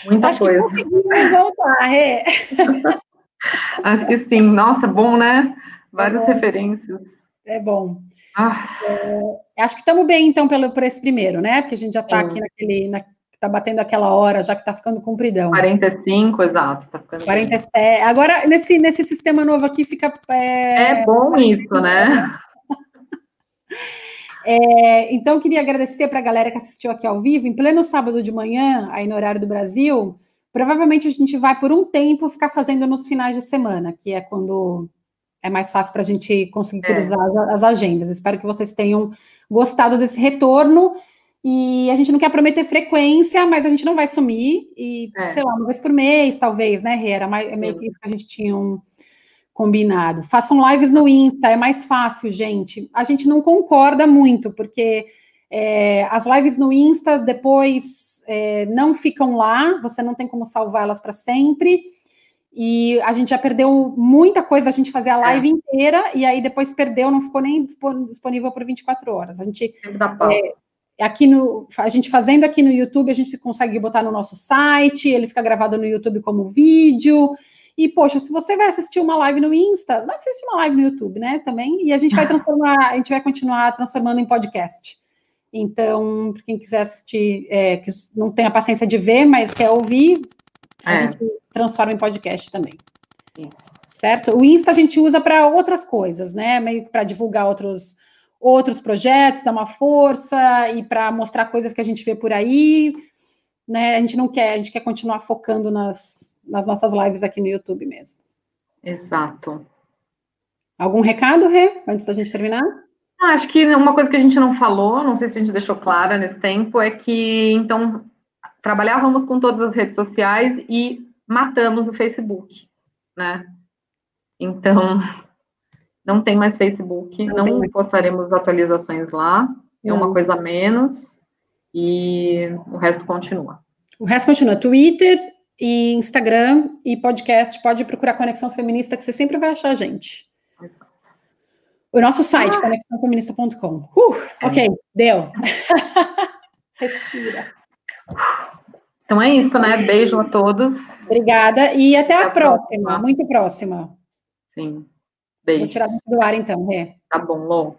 S2: Muita
S1: Acho
S2: coisa.
S1: Que voltar, é.
S2: Acho que sim. Nossa, bom, né? Várias é referências.
S1: É bom. Ah. É, acho que estamos bem, então, pelo, por esse primeiro, né? Porque a gente já está aqui naquele. Na, tá batendo aquela hora, já que está ficando compridão.
S2: 45, exato. Tá ficando
S1: 47. Agora, nesse, nesse sistema novo aqui, fica.
S2: É, é bom isso, né?
S1: É, então, eu queria agradecer para a galera que assistiu aqui ao vivo, em pleno sábado de manhã, aí no horário do Brasil. Provavelmente a gente vai, por um tempo, ficar fazendo nos finais de semana, que é quando é mais fácil para a gente conseguir é. cruzar as, as agendas. Espero que vocês tenham gostado desse retorno. E a gente não quer prometer frequência, mas a gente não vai sumir. E, é. sei lá, uma vez por mês, talvez, né, Rê? Era mais, é meio que isso que a gente tinha um, Combinado. Façam lives no Insta, é mais fácil, gente. A gente não concorda muito, porque é, as lives no Insta depois é, não ficam lá, você não tem como salvá-las para sempre. E a gente já perdeu muita coisa, a gente fazia a é. live é. inteira e aí depois perdeu, não ficou nem disponível por 24 horas. A gente é, aqui no a gente fazendo aqui no YouTube, a gente consegue botar no nosso site, ele fica gravado no YouTube como vídeo. E, poxa, se você vai assistir uma live no Insta, vai assistir uma live no YouTube, né? Também. E a gente vai transformar, a gente vai continuar transformando em podcast. Então, quem quiser assistir, é, que não tem a paciência de ver, mas quer ouvir, a é. gente transforma em podcast também. Isso. Certo? O Insta a gente usa para outras coisas, né? Meio que para divulgar outros, outros projetos, dar uma força e para mostrar coisas que a gente vê por aí né? A gente não quer, a gente quer continuar focando nas, nas nossas lives aqui no YouTube mesmo.
S2: Exato.
S1: Algum recado, Rê, antes da gente terminar?
S2: Ah, acho que uma coisa que a gente não falou, não sei se a gente deixou clara nesse tempo, é que então trabalhávamos com todas as redes sociais e matamos o Facebook, né? Então, não tem mais Facebook, não, não mais. postaremos atualizações lá, é uma coisa a menos, e o resto continua.
S1: O resto continua. Twitter e Instagram e podcast, pode procurar Conexão Feminista, que você sempre vai achar a gente. O nosso site, ah. conexãofeminista.com. Uh, ok, é. deu. Respira.
S2: Então é isso, né? Beijo a todos.
S1: Obrigada e até, até a, próxima. próxima. Muito próxima.
S2: Sim.
S1: Beijo. Vou tirar do ar então, Rê.
S2: Tá bom, Lô.